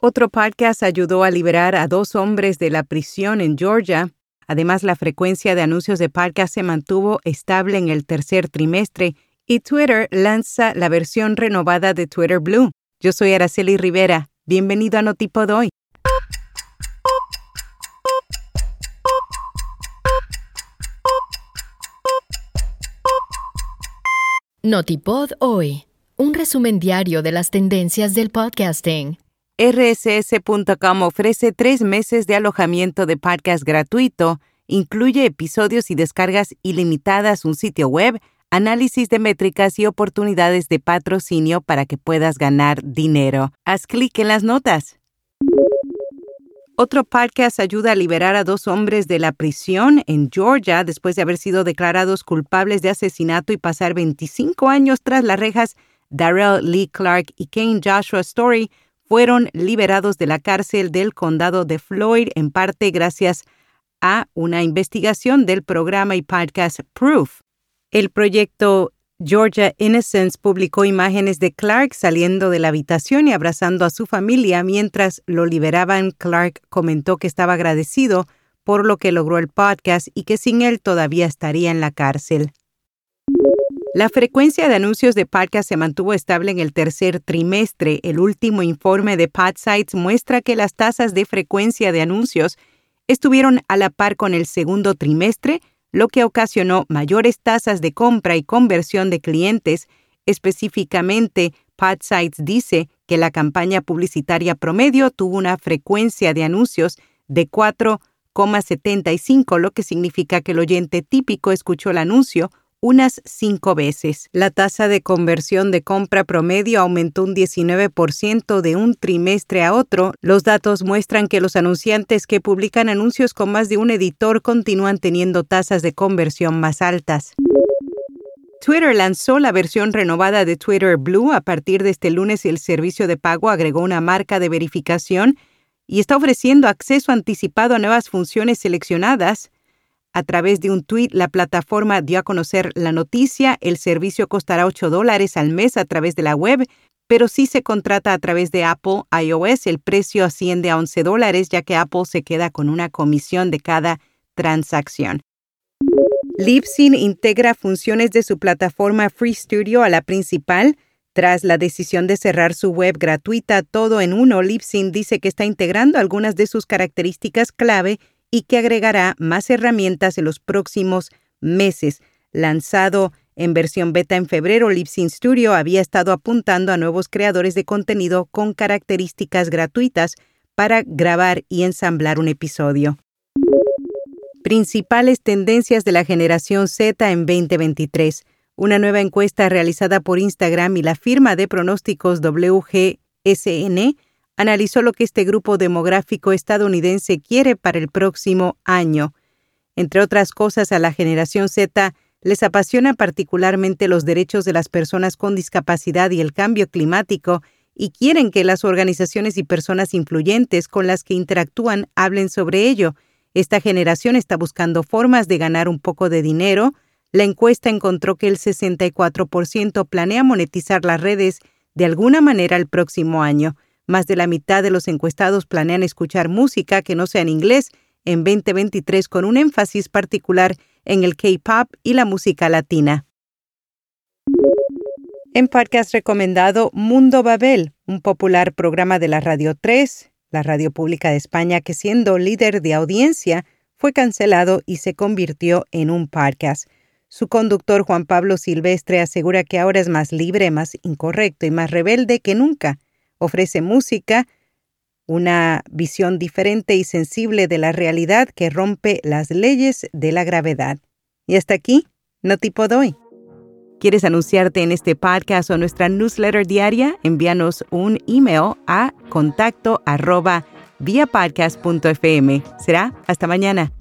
Otro podcast ayudó a liberar a dos hombres de la prisión en Georgia. Además, la frecuencia de anuncios de podcast se mantuvo estable en el tercer trimestre y Twitter lanza la versión renovada de Twitter Blue. Yo soy Araceli Rivera. Bienvenido a Notipod hoy. Notipod hoy. Un resumen diario de las tendencias del podcasting. RSS.com ofrece tres meses de alojamiento de podcast gratuito, incluye episodios y descargas ilimitadas, un sitio web, análisis de métricas y oportunidades de patrocinio para que puedas ganar dinero. Haz clic en las notas. Otro podcast ayuda a liberar a dos hombres de la prisión en Georgia después de haber sido declarados culpables de asesinato y pasar 25 años tras las rejas. Darrell Lee Clark y Kane Joshua Story fueron liberados de la cárcel del condado de Floyd en parte gracias a una investigación del programa y podcast Proof. El proyecto Georgia Innocence publicó imágenes de Clark saliendo de la habitación y abrazando a su familia mientras lo liberaban. Clark comentó que estaba agradecido por lo que logró el podcast y que sin él todavía estaría en la cárcel. La frecuencia de anuncios de podcast se mantuvo estable en el tercer trimestre. El último informe de PodSites muestra que las tasas de frecuencia de anuncios estuvieron a la par con el segundo trimestre, lo que ocasionó mayores tasas de compra y conversión de clientes. Específicamente, PodSites dice que la campaña publicitaria promedio tuvo una frecuencia de anuncios de 4,75, lo que significa que el oyente típico escuchó el anuncio unas cinco veces. La tasa de conversión de compra promedio aumentó un 19% de un trimestre a otro. Los datos muestran que los anunciantes que publican anuncios con más de un editor continúan teniendo tasas de conversión más altas. Twitter lanzó la versión renovada de Twitter Blue. A partir de este lunes el servicio de pago agregó una marca de verificación y está ofreciendo acceso anticipado a nuevas funciones seleccionadas. A través de un tweet, la plataforma dio a conocer la noticia. El servicio costará 8 dólares al mes a través de la web, pero si se contrata a través de Apple iOS, el precio asciende a 11 dólares, ya que Apple se queda con una comisión de cada transacción. Libsyn integra funciones de su plataforma Free Studio a la principal. Tras la decisión de cerrar su web gratuita todo en uno, Libsyn dice que está integrando algunas de sus características clave y que agregará más herramientas en los próximos meses. Lanzado en versión beta en febrero, Libsyn Studio había estado apuntando a nuevos creadores de contenido con características gratuitas para grabar y ensamblar un episodio. Principales tendencias de la generación Z en 2023. Una nueva encuesta realizada por Instagram y la firma de pronósticos WGSN analizó lo que este grupo demográfico estadounidense quiere para el próximo año. Entre otras cosas, a la generación Z les apasiona particularmente los derechos de las personas con discapacidad y el cambio climático, y quieren que las organizaciones y personas influyentes con las que interactúan hablen sobre ello. Esta generación está buscando formas de ganar un poco de dinero. La encuesta encontró que el 64% planea monetizar las redes de alguna manera el próximo año. Más de la mitad de los encuestados planean escuchar música que no sea en inglés en 2023 con un énfasis particular en el K-pop y la música latina. En podcast recomendado Mundo Babel, un popular programa de la Radio 3, la radio pública de España que siendo líder de audiencia fue cancelado y se convirtió en un podcast. Su conductor Juan Pablo Silvestre asegura que ahora es más libre, más incorrecto y más rebelde que nunca ofrece música, una visión diferente y sensible de la realidad que rompe las leyes de la gravedad. Y hasta aquí, no tipo doy. ¿Quieres anunciarte en este podcast o nuestra newsletter diaria? Envíanos un email a contacto arroba Será hasta mañana.